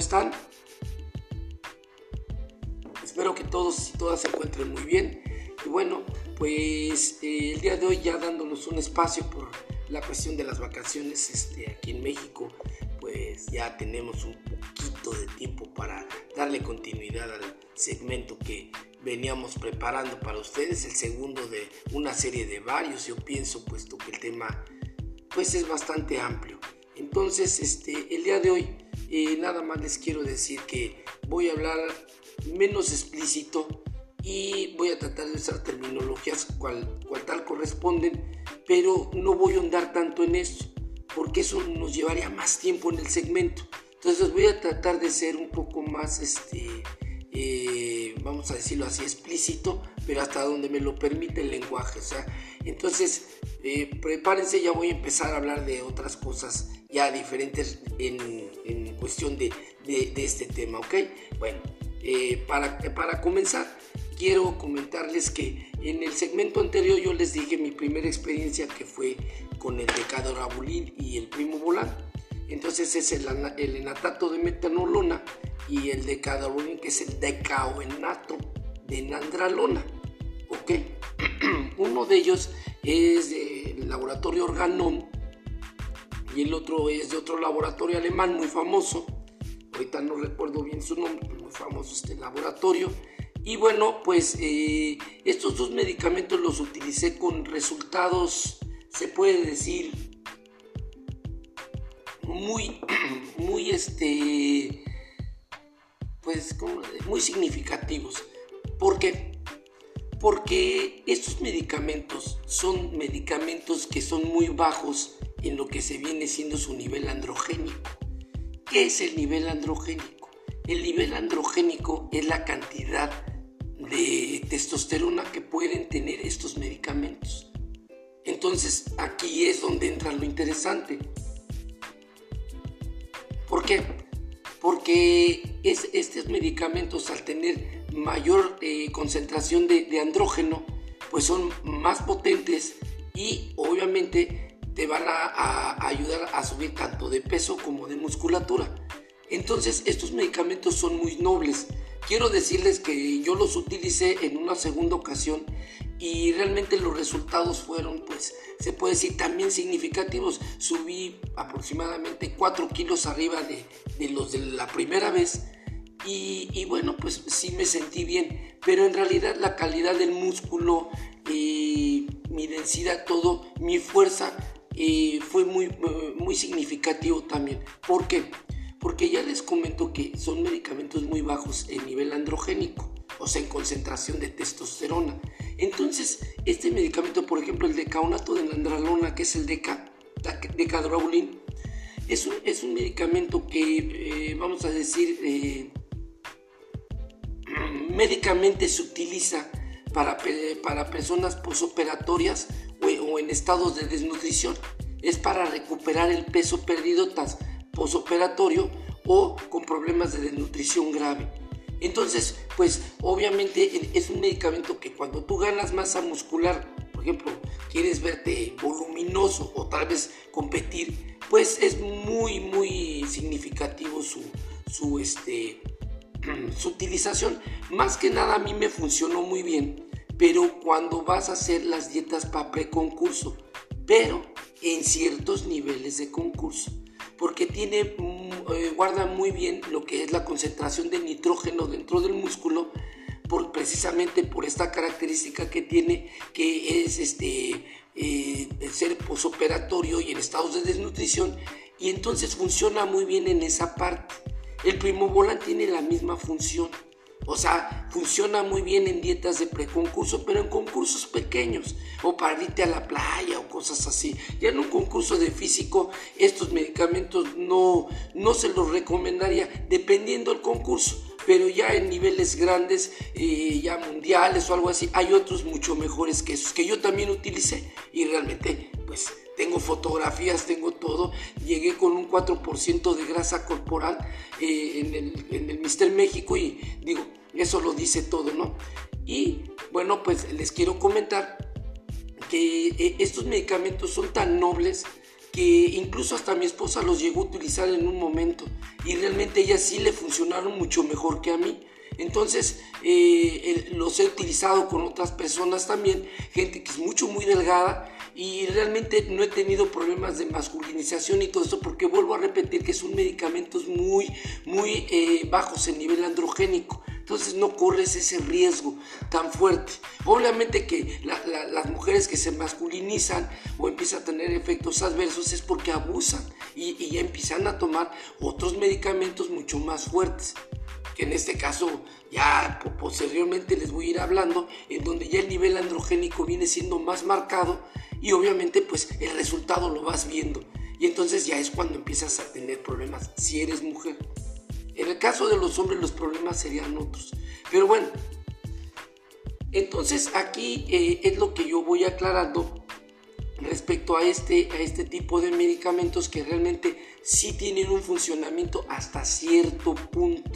están? Espero que todos y todas se encuentren muy bien. Y bueno, pues eh, el día de hoy ya dándonos un espacio por la cuestión de las vacaciones este, aquí en México, pues ya tenemos un poquito de tiempo para darle continuidad al segmento que veníamos preparando para ustedes, el segundo de una serie de varios, yo pienso, puesto que el tema pues es bastante amplio. Entonces, este, el día de hoy eh, nada más les quiero decir que voy a hablar menos explícito y voy a tratar de usar terminologías cual, cual tal corresponden, pero no voy a ahondar tanto en eso, porque eso nos llevaría más tiempo en el segmento. Entonces voy a tratar de ser un poco más, este, eh, vamos a decirlo así, explícito, pero hasta donde me lo permite el lenguaje. O sea, entonces eh, prepárense, ya voy a empezar a hablar de otras cosas ya diferentes en, cuestión de, de, este tema, ¿ok? Bueno, eh, para, para comenzar, quiero comentarles que en el segmento anterior yo les dije mi primera experiencia que fue con el decadorabulil y el primo volán. Entonces es el, el enatato de metanolona y el decadorabulin que es el decaoenato de nandralona. ¿Ok? Uno de ellos es del laboratorio Organon y el otro es de otro laboratorio alemán muy famoso. Ahorita no recuerdo bien su nombre, muy famoso este laboratorio. Y bueno, pues eh, estos dos medicamentos los utilicé con resultados, se puede decir, muy, muy este, pues muy significativos. ¿Por qué? Porque estos medicamentos son medicamentos que son muy bajos en lo que se viene siendo su nivel androgénico. ¿Qué es el nivel androgénico? El nivel androgénico es la cantidad de testosterona que pueden tener estos medicamentos. Entonces aquí es donde entra lo interesante. ¿Por qué? Porque es, estos medicamentos al tener mayor eh, concentración de, de andrógeno, pues son más potentes y obviamente te van a, ayudar a subir tanto de peso como de musculatura. Entonces estos medicamentos son muy nobles. Quiero decirles que yo los utilicé en una segunda ocasión y realmente los resultados fueron, pues, se puede decir también significativos. Subí aproximadamente 4 kilos arriba de, los de la primera vez y, y, bueno, pues sí me sentí bien, pero en realidad la calidad del músculo, y mi densidad, todo, mi fuerza eh, fue muy, muy significativo también. ¿Por qué? Porque ya les comento que son medicamentos muy bajos en nivel androgénico, o sea, en concentración de testosterona. Entonces, este medicamento, por ejemplo, el decaonato de nandralona, que es el deca, decadrobulin, es un, es un medicamento que, eh, vamos a decir, eh, médicamente se utiliza para, para personas posoperatorias o, en estados de desnutrición. Es para recuperar el peso perdido tras posoperatorio o con problemas de desnutrición grave. Entonces, pues obviamente es un medicamento que cuando tú ganas masa muscular, por ejemplo, quieres verte voluminoso o tal vez competir, pues es muy, muy significativo su, su, este, su utilización. Más que nada a mí me funcionó muy bien, pero cuando vas a hacer las dietas para preconcurso, pero en ciertos niveles de concurso porque tiene, eh, guarda muy bien lo que es la concentración de nitrógeno dentro del músculo, por, precisamente por esta característica que tiene, que es este, eh, ser posoperatorio y en estados de desnutrición, y entonces funciona muy bien en esa parte. El primobolan tiene la misma función. O sea, funciona muy bien en dietas de preconcurso, pero en concursos pequeños, o para irte a la playa o cosas así. Ya en un concurso de físico, estos medicamentos no, no se los recomendaría, dependiendo del concurso. Pero ya en niveles grandes, eh, ya mundiales o algo así, hay otros mucho mejores que esos, que yo también utilicé. Y realmente, pues tengo fotografías, tengo todo. Llegué con un 4% de grasa corporal eh, en, el, en el Mister México y digo, eso lo dice todo, ¿no? Y bueno, pues les quiero comentar que eh, estos medicamentos son tan nobles que incluso hasta mi esposa los llegó a utilizar en un momento y realmente ellas sí le funcionaron mucho mejor que a mí. Entonces eh, los he utilizado con otras personas también, gente que es mucho, muy delgada y realmente no he tenido problemas de masculinización y todo eso porque vuelvo a repetir que son medicamentos muy, muy eh, bajos en nivel androgénico. Entonces no corres ese riesgo tan fuerte. Obviamente que las mujeres que se masculinizan o empiezan a tener efectos adversos es porque abusan y, y empiezan a tomar otros medicamentos mucho más fuertes que en este caso ya posteriormente les voy a ir hablando, en donde ya el nivel androgénico viene siendo más marcado y obviamente pues el resultado lo vas viendo. Y entonces ya es cuando empiezas a tener problemas si eres mujer. En el caso de los hombres los problemas serían otros. Pero bueno, entonces aquí eh, es lo que yo voy aclarando respecto a este, a este tipo de medicamentos que realmente sí tienen un funcionamiento hasta cierto punto.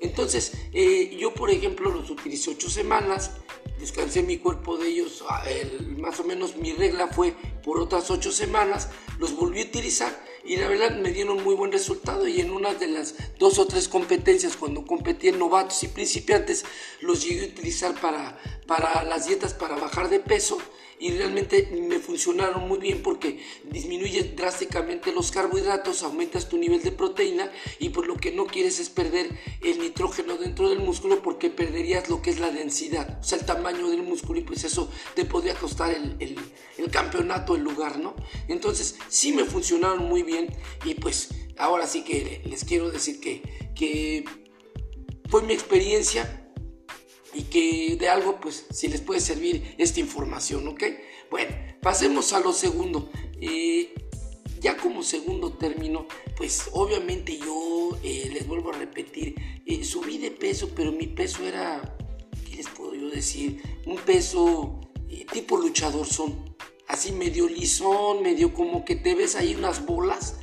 Entonces, eh, yo por ejemplo los utilicé ocho semanas, descansé mi cuerpo de ellos, ah, más o menos mi regla fue por otras ocho semanas, los volví a utilizar y la verdad me dieron muy buen resultado y en una de las dos o tres competencias cuando competí en novatos y principiantes los llegué a utilizar para, para las dietas para bajar de peso y realmente me funcionaron muy bien porque disminuye drásticamente los carbohidratos, aumentas tu nivel de proteína y por lo que no quieres es perder el nitrógeno dentro del músculo porque perderías lo que es la densidad, o sea, el tamaño del músculo y pues eso te podría costar el, el, el campeonato, el lugar, ¿no? Entonces sí me funcionaron muy bien y pues ahora sí que les quiero decir que, que fue mi experiencia y que de algo, pues, si les puede servir esta información, ¿ok? Bueno, pasemos a lo segundo. Eh, ya como segundo término, pues obviamente yo eh, les vuelvo a repetir, eh, subí de peso, pero mi peso era, ¿qué les puedo yo decir? Un peso tipo luchador son, así medio lisón, medio como que te ves ahí unas bolas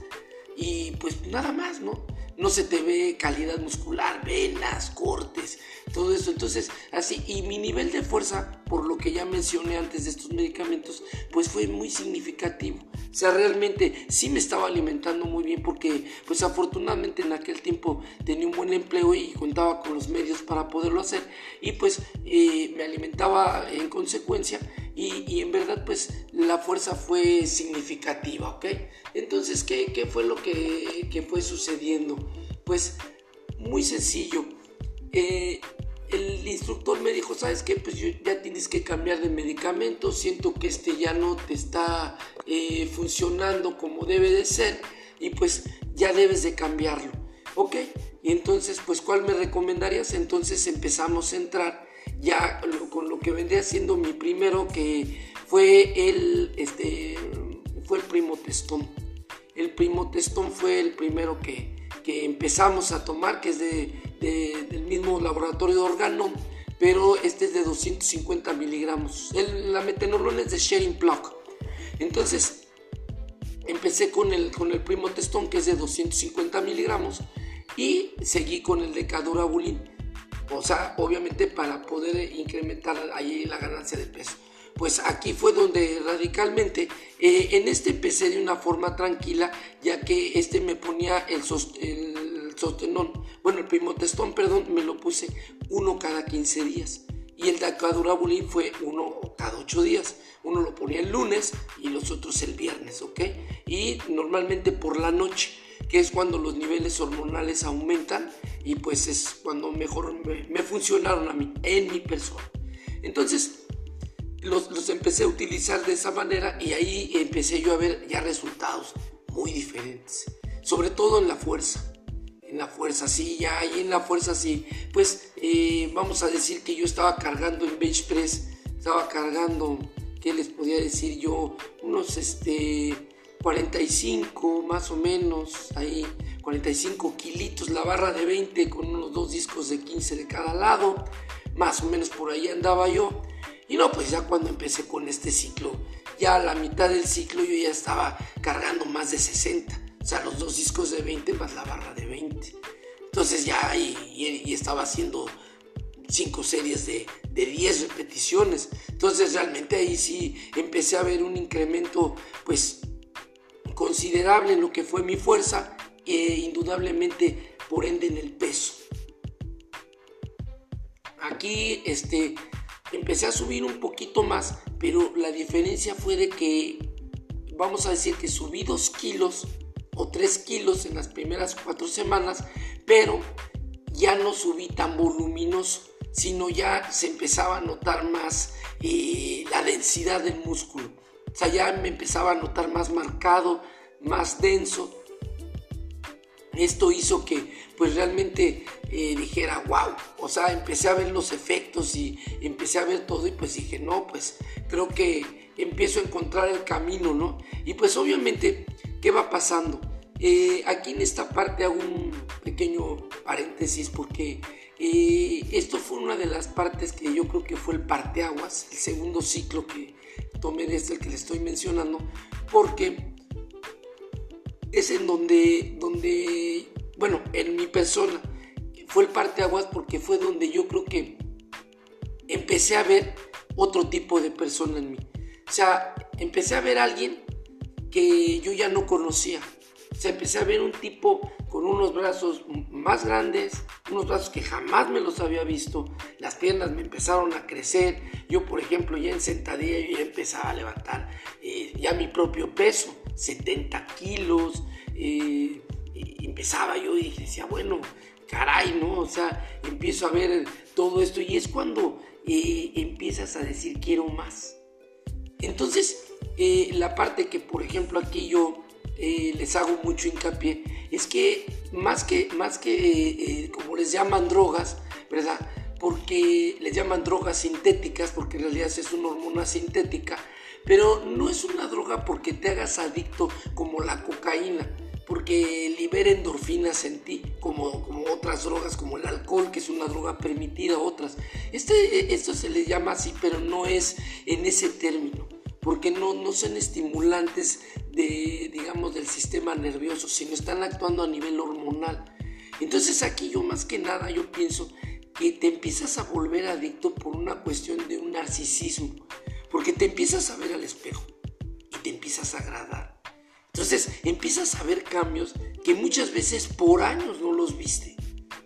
y pues nada más, ¿no? no se te ve calidad muscular, venas, cortes, todo eso. Entonces, así, y mi nivel de fuerza, por lo que ya mencioné antes de estos medicamentos, pues fue muy significativo. O sea, realmente sí me estaba alimentando muy bien porque, pues afortunadamente en aquel tiempo tenía un buen empleo y contaba con los medios para poderlo hacer. Y pues eh, me alimentaba en consecuencia y, en verdad pues la fuerza fue significativa, ¿ok? Entonces, ¿qué, qué fue lo que, que, fue sucediendo? Pues muy sencillo. Eh, el instructor me dijo, ¿sabes qué? Pues ya tienes que cambiar de medicamento, siento que este ya no te está eh, funcionando como debe de ser y pues ya debes de cambiarlo, ¿ok? Y entonces, pues, ¿cuál me recomendarías? Entonces empezamos a entrar ya con lo que vendría siendo mi primero que fue el, este, fue el primo testón. El primo testón fue el primero que, que empezamos a tomar, que es de, laboratorio de órgano, pero este es de 250 miligramos. El, la metenolona es de Sharing Block. Entonces, empecé con el, con el primo testón, que es de 250 miligramos, y seguí con el de Cadurabulin o sea, obviamente para poder incrementar ahí la ganancia de peso. Pues aquí fue donde radicalmente, eh, en este empecé de una forma tranquila, ya que este me ponía el sostenón, bueno, el primotestón, perdón, me lo puse uno cada 15 días. Y el dacadurabulín fue uno cada 8 días. Uno lo ponía el lunes y los otros el viernes, ¿ok? Y normalmente por la noche que es cuando los niveles hormonales aumentan y pues es cuando mejor me, funcionaron a mí, en mi persona. Entonces los, los, empecé a utilizar de esa manera y ahí empecé yo a ver ya resultados muy diferentes, sobre todo en la fuerza. En la fuerza, sí, ya ahí en la fuerza, sí. Pues eh, vamos a decir que yo estaba cargando en bench press, estaba cargando, ¿qué les podía decir yo? Unos, este, 45 más o menos, ahí 45 kilitos, la barra de 20 con unos dos discos de 15 de cada lado, más o menos por ahí andaba yo. Y no, pues ya cuando empecé con este ciclo, ya a la mitad del ciclo yo ya estaba cargando más de 60, o sea, los dos discos de 20 más la barra de 20. Entonces ya y, estaba haciendo 5 series de, de 10 repeticiones. Entonces realmente ahí sí empecé a ver un incremento pues considerable en lo que fue mi fuerza e indudablemente por ende en el peso. Aquí este, empecé a subir un poquito más, pero la diferencia fue de que, vamos a decir que subí dos kilos o tres kilos en las primeras cuatro semanas, pero ya no subí tan voluminoso, sino ya se empezaba a notar más eh, la densidad del músculo. O sea, ya me empezaba a notar más marcado, más denso. Esto hizo que pues realmente eh, dijera, wow, o sea, empecé a ver los efectos y empecé a ver todo y pues dije, no, pues creo que empiezo a encontrar el camino, ¿no? Y pues obviamente, ¿qué va pasando? Eh, aquí en esta parte hago un pequeño paréntesis porque eh, esto fue una de las partes que yo creo que fue el parteaguas, el segundo ciclo que tomé de este, el que le estoy mencionando, porque es en donde, donde, bueno, en mi persona fue el parteaguas porque fue donde yo creo que empecé a ver otro tipo de persona en mí. O sea, empecé a ver a alguien que yo ya no conocía se empecé a ver un tipo con unos brazos más grandes, unos brazos que jamás me los había visto, las piernas me empezaron a crecer, yo por ejemplo ya en sentadilla yo ya empezaba a levantar eh, ya mi propio peso, 70 kilos, eh, empezaba yo y decía, bueno, caray, ¿no? O sea, empiezo a ver todo esto y es cuando eh, empiezas a decir quiero más. Entonces, la parte que por ejemplo aquí yo eh, les hago mucho hincapié es que más que, más que eh, como les llaman drogas, ¿verdad? Porque les llaman drogas sintéticas, porque en realidad es una hormona sintética, pero no es una droga porque te hagas adicto como la cocaína, porque libera endorfinas en ti, como, como otras drogas, como el alcohol, que es una droga permitida, otras. Este, esto se le llama así, pero no es en ese término porque no, no son estimulantes de, digamos, del sistema nervioso, sino están actuando a nivel hormonal. Entonces aquí yo más que nada yo pienso que te empiezas a volver adicto por una cuestión de un narcisismo, porque te empiezas a ver al espejo y te empiezas a agradar. Entonces empiezas a ver cambios que muchas veces por años no los viste,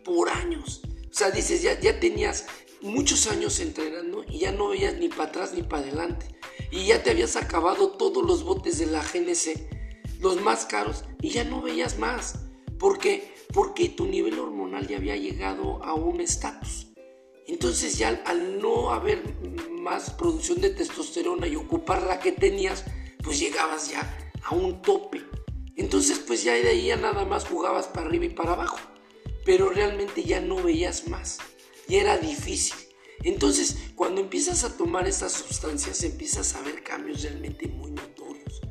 por años. O sea, dices, ya, ya tenías muchos años entrenando y ya no veías ni para atrás ni para adelante. Y ya te habías acabado todos los botes de la GNC, los más caros, y ya no veías más. ¿Por qué? Porque tu nivel hormonal ya había llegado a un estatus. Entonces ya al no haber más producción de testosterona y ocupar la que tenías, pues llegabas ya a un tope. Entonces pues ya de ahí ya nada más jugabas para arriba y para abajo. Pero realmente ya no veías más y era difícil. Entonces, cuando empiezas a tomar estas sustancias, empiezas a ver cambios realmente muy notorios.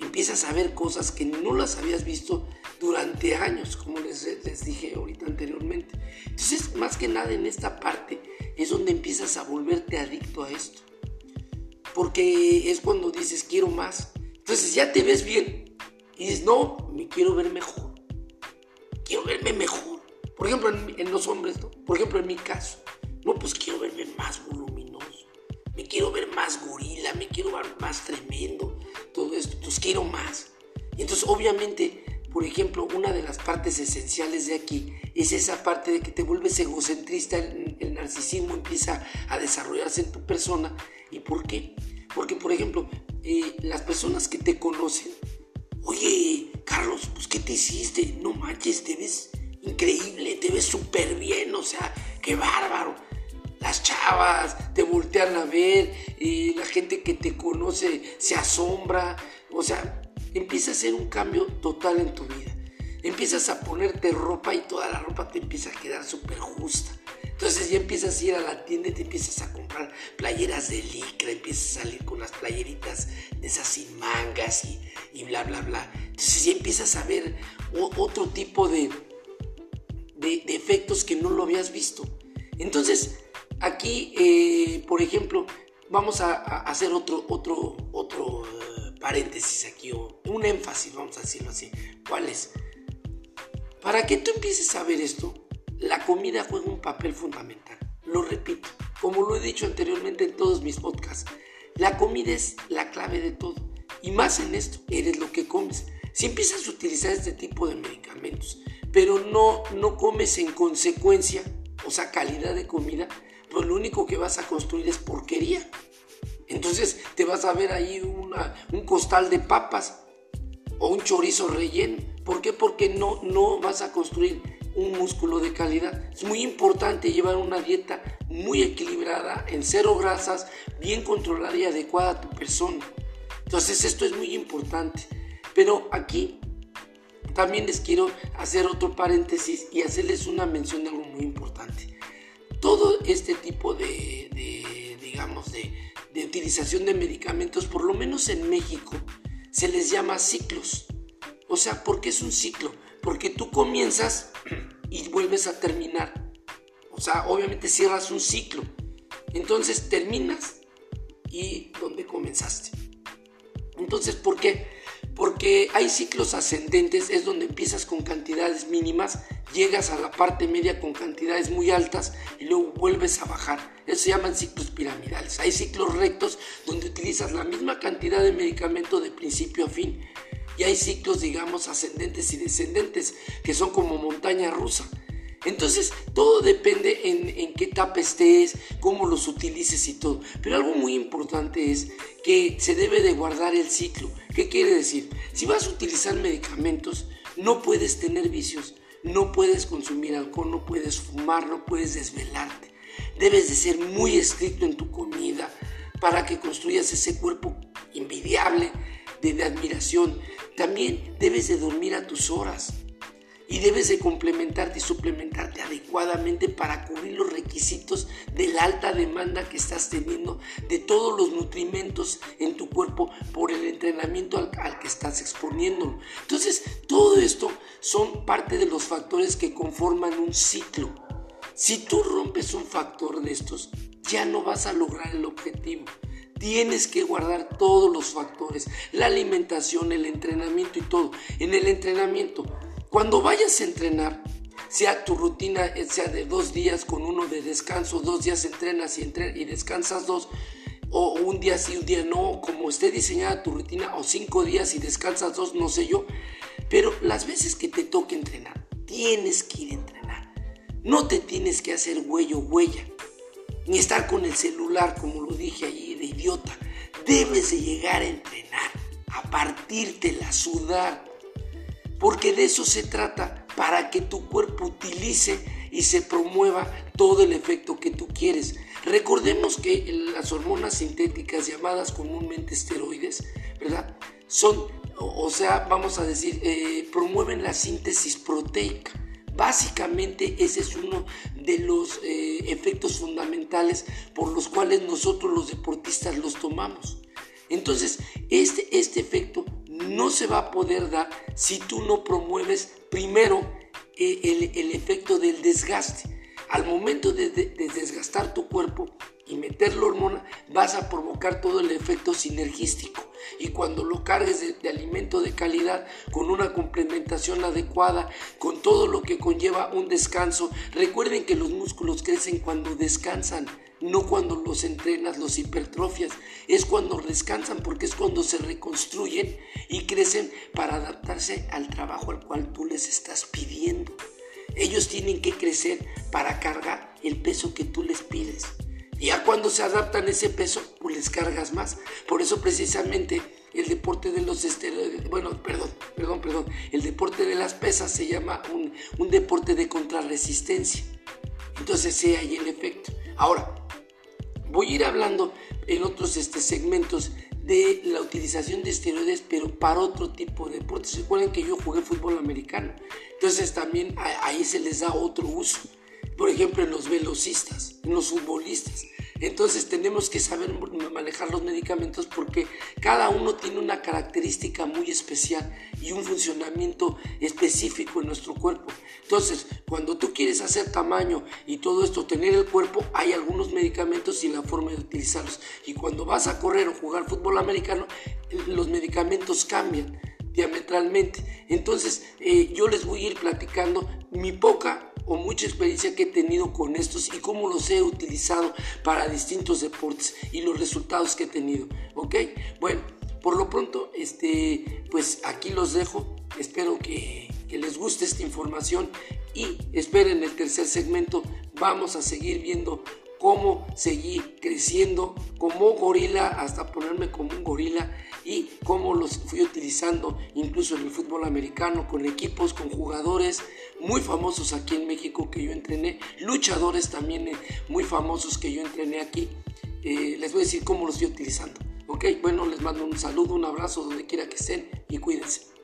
Empiezas a ver cosas que no las habías visto durante años, como les, les dije ahorita anteriormente. Entonces, más que nada en esta parte es donde empiezas a volverte adicto a esto. Porque es cuando dices, quiero más. Entonces ya te ves bien y dices, no, me quiero ver mejor. Quiero verme mejor. Por ejemplo, en, los hombres, por ejemplo, en mi caso, no, pues quiero verme más voluminoso, me quiero ver más gorila, me quiero ver más tremendo, todo esto, pues quiero más. Y entonces, obviamente, por ejemplo, una de las partes esenciales de aquí es esa parte de que te vuelves egocentrista, el, narcisismo empieza a desarrollarse en tu persona. ¿Y por qué? Porque, por ejemplo, eh, las personas que te conocen, oye, Carlos, pues ¿qué te hiciste? No manches, te ves increíble, te ves súper bien, o sea, qué bárbaro. Las chavas te voltean a ver, y la gente que te conoce se asombra, o sea, empieza a ser un cambio total en tu vida. Empiezas a ponerte ropa y toda la ropa te empieza a quedar súper justa. Entonces ya empiezas a ir a la tienda y te empiezas a comprar playeras de licra, empiezas a salir con las playeritas de esas sin mangas y, y bla, bla, bla. Entonces ya empiezas a ver otro tipo de, de, efectos que no lo habías visto. Entonces, aquí, eh, por ejemplo, vamos a, hacer otro, otro, otro eh, paréntesis aquí, o un énfasis, vamos a decirlo así. ¿Cuál es? Para que tú empieces a ver esto, la comida juega un papel fundamental. Lo repito, como lo he dicho anteriormente en todos mis podcasts, la comida es la clave de todo. Y más en esto, eres lo que comes. Si empiezas a utilizar este tipo de medicamentos, pero no, no comes en consecuencia, o sea, calidad de comida, pues lo único que vas a construir es porquería. Entonces te vas a ver ahí un costal de papas o un chorizo relleno. ¿Por qué? Porque no, no vas a construir un músculo de calidad. Es muy importante llevar una dieta muy equilibrada, en cero grasas, bien controlada y adecuada a tu persona. Entonces esto es muy importante. Pero aquí también les quiero hacer otro paréntesis y hacerles una mención de algo muy importante. Todo este tipo de, digamos, de, utilización de medicamentos, por lo menos en México, se les llama ciclos. O sea, ¿por qué es un ciclo? Porque tú comienzas y vuelves a terminar. O sea, obviamente cierras un ciclo. Entonces terminas y donde comenzaste. Entonces, ¿por qué? Porque hay ciclos ascendentes, es donde empiezas con cantidades mínimas, llegas a la parte media con cantidades muy altas y luego vuelves a bajar. Eso se llaman ciclos piramidales. Hay ciclos rectos donde utilizas la misma cantidad de medicamento de principio a fin. Y hay ciclos, digamos, ascendentes y descendentes, que son como montaña rusa. Entonces, todo depende en, qué etapa estés, cómo los utilices y todo. Pero algo muy importante es que se debe de guardar el ciclo. ¿Qué quiere decir? Si vas a utilizar medicamentos, no puedes tener vicios, no puedes consumir alcohol, no puedes fumar, no puedes desvelarte. Debes de ser muy estricto en tu comida para que construyas ese cuerpo envidiable de admiración. También debes de dormir a tus horas y debes de complementarte y suplementarte adecuadamente para cubrir los requisitos de la alta demanda que estás teniendo de todos los nutrimentos en tu cuerpo por el entrenamiento al, que estás exponiendo. Entonces, todo esto son parte de los factores que conforman un ciclo. Si tú rompes un factor de estos, ya no vas a lograr el objetivo. Tienes que guardar todos los factores, la alimentación, el entrenamiento y todo. En el entrenamiento, cuando vayas a entrenar, sea tu rutina, eh, sea de dos días con uno de descanso, dos días entrenas y, y descansas dos, o un día sí, un día no, como esté diseñada tu rutina, o cinco días y descansas dos, no sé yo. Pero las veces que te toque entrenar, tienes que ir a entrenar. No te tienes que hacer huello huella, ni estar con el celular, como lo dije allí, de idiota. Debes de llegar a entrenar, a partirte la sudar, porque de eso se trata, para que tu cuerpo utilice y se promueva todo el efecto que tú quieres. Recordemos que las hormonas sintéticas llamadas comúnmente esteroides, ¿verdad? Son, o sea, vamos a decir, eh, promueven la síntesis proteica. Básicamente ese es uno de los eh, efectos fundamentales por los cuales nosotros los deportistas los tomamos. Entonces, este, este efecto no se va a poder dar si tú no promueves primero eh, el, efecto del desgaste. Al momento de, desgastar tu cuerpo y meter la hormona, vas a provocar todo el efecto sinergístico. Y cuando lo cargues de, de, alimento de calidad, con una complementación adecuada, con todo lo que conlleva un descanso, recuerden que los músculos crecen cuando descansan no cuando los entrenas, los hipertrofias, es cuando descansan porque es cuando se reconstruyen y crecen para adaptarse al trabajo al cual tú les estás pidiendo. Ellos tienen que crecer para cargar el peso que tú les pides. Y ya cuando se adaptan ese peso, pues les cargas más. Por eso precisamente el deporte de los esteroides, bueno, perdón, perdón, perdón, el deporte de las pesas se llama un, deporte de contrarresistencia. Entonces, sea ahí el efecto. Ahora, voy a ir hablando en otros este, segmentos de la utilización de esteroides, pero para otro tipo de deportes. Recuerden que yo jugué fútbol americano, entonces también ahí se les da otro uso. Por ejemplo, en los velocistas, en los futbolistas. Entonces tenemos que saber manejar los medicamentos porque cada uno tiene una característica muy especial y un funcionamiento específico en nuestro cuerpo. Entonces, cuando tú quieres hacer tamaño y todo esto, tener el cuerpo, hay algunos medicamentos y la forma de utilizarlos. Y cuando vas a correr o jugar fútbol americano, los medicamentos cambian diametralmente. Entonces, eh, yo les voy a ir platicando mi poca o mucha experiencia que he tenido con estos y cómo los he utilizado para distintos deportes y los resultados que he tenido. ¿Ok? Bueno, por lo pronto, este, pues aquí los dejo. Espero que, les guste esta información y esperen el tercer segmento. Vamos a seguir viendo cómo seguir creciendo como gorila hasta ponerme como un gorila y cómo los fui utilizando incluso en el fútbol americano con equipos, con jugadores muy famosos aquí en México que yo entrené, luchadores también eh, muy famosos que yo entrené aquí. Eh, les voy a decir cómo los estoy utilizando. Ok, bueno, les mando un saludo, un abrazo donde quiera que estén y cuídense.